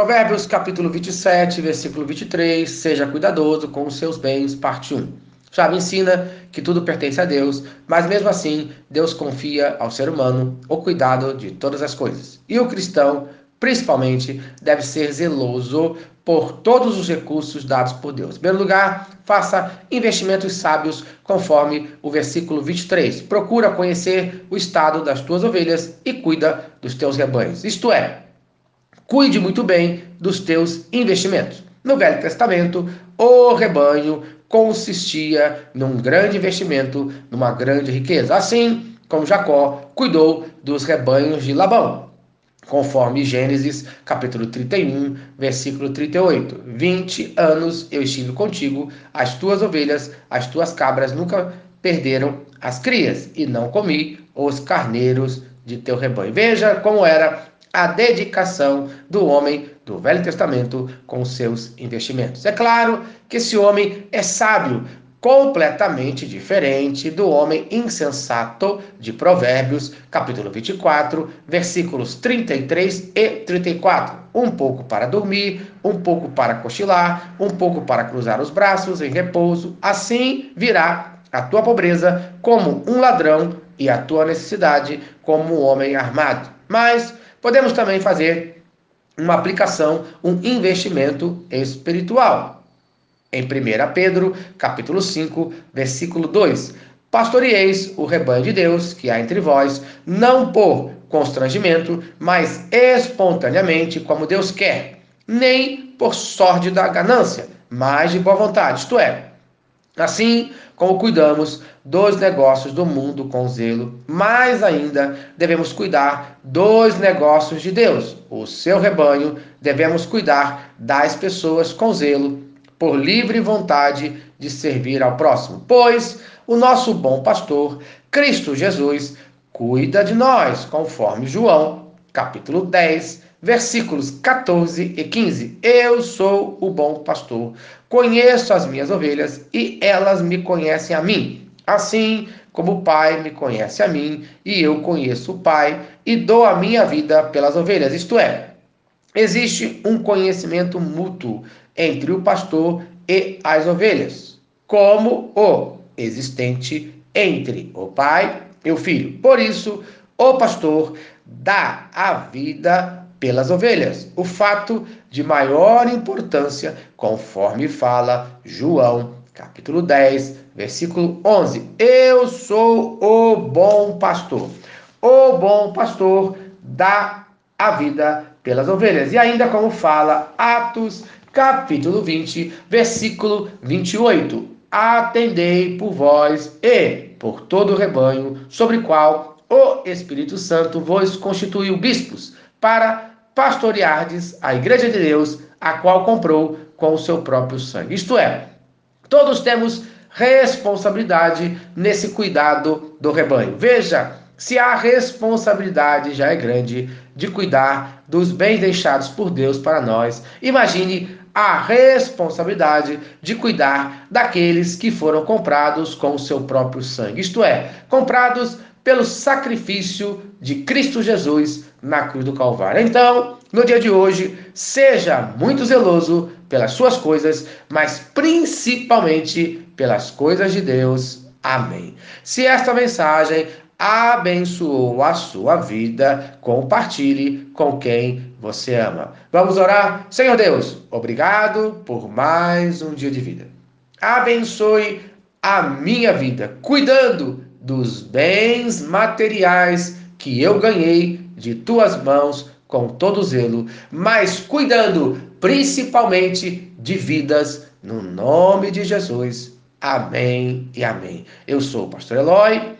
Provérbios capítulo 27, versículo 23, seja cuidadoso com os seus bens, parte 1. Chave ensina que tudo pertence a Deus, mas mesmo assim, Deus confia ao ser humano o cuidado de todas as coisas. E o cristão, principalmente, deve ser zeloso por todos os recursos dados por Deus. Em primeiro lugar, faça investimentos sábios, conforme o versículo 23. Procura conhecer o estado das tuas ovelhas e cuida dos teus rebanhos. Isto é, cuide muito bem dos teus investimentos. No Velho Testamento, o rebanho consistia num grande investimento, numa grande riqueza. Assim como Jacó cuidou dos rebanhos de Labão, conforme Gênesis capítulo 31, versículo 38. 20 anos eu estive contigo, as tuas ovelhas, as tuas cabras nunca perderam as crias, e não comi os carneiros de teu rebanho. Veja como era a dedicação do homem do Velho Testamento com seus investimentos. É claro que esse homem é sábio, completamente diferente do homem insensato de Provérbios, capítulo 24, versículos 33 e 34. Um pouco para dormir, um pouco para cochilar, um pouco para cruzar os braços em repouso. Assim virá a tua pobreza como um ladrão e a tua necessidade como um homem armado. Mas Podemos também fazer uma aplicação, um investimento espiritual. Em 1 Pedro, capítulo 5, versículo 2: Pastorieis o rebanho de Deus que há entre vós, não por constrangimento, mas espontaneamente, como Deus quer, nem por sorte da ganância, mas de boa vontade, isto é, Assim como cuidamos dos negócios do mundo com zelo, mais ainda devemos cuidar dos negócios de Deus. O seu rebanho devemos cuidar das pessoas com zelo, por livre vontade de servir ao próximo. Pois o nosso bom pastor, Cristo Jesus, cuida de nós, conforme João, capítulo 10, versículos 14 e 15. Eu sou o bom pastor, conheço as minhas ovelhas e elas me conhecem a mim. Assim como o Pai me conhece a mim e eu conheço o Pai e dou a minha vida pelas ovelhas. Isto é, existe um conhecimento mútuo entre o pastor e as ovelhas, como o existente entre o Pai e o Filho. Por isso, o pastor dá a vida pelas ovelhas. O fato de maior importância, conforme fala João, capítulo 10, versículo 11. Eu sou o bom pastor. O bom pastor dá a vida pelas ovelhas. E ainda como fala Atos, capítulo 20, versículo 28. Atendei por vós e por todo o rebanho, sobre qual o Espírito Santo vos constituiu bispos, para pastoreardes a igreja de Deus, a qual comprou com o seu próprio sangue. Isto é, todos temos responsabilidade nesse cuidado do rebanho. Veja, se a responsabilidade já é grande de cuidar dos bens deixados por Deus para nós, imagine a responsabilidade de cuidar daqueles que foram comprados com o seu próprio sangue. Isto é, comprados pelo sacrifício de Cristo Jesus na cruz do Calvário. Então, no dia de hoje, seja muito zeloso pelas suas coisas, mas principalmente pelas coisas de Deus. Amém. Se esta mensagem abençoou a sua vida, compartilhe com quem você ama. Vamos orar? Senhor Deus, obrigado por mais um dia de vida. Abençoe a minha vida, cuidando dos bens materiais que eu ganhei de tuas mãos com todo zelo, mas cuidando principalmente de vidas, no nome de Jesus. Amém e amém. Eu sou o pastor Eloy.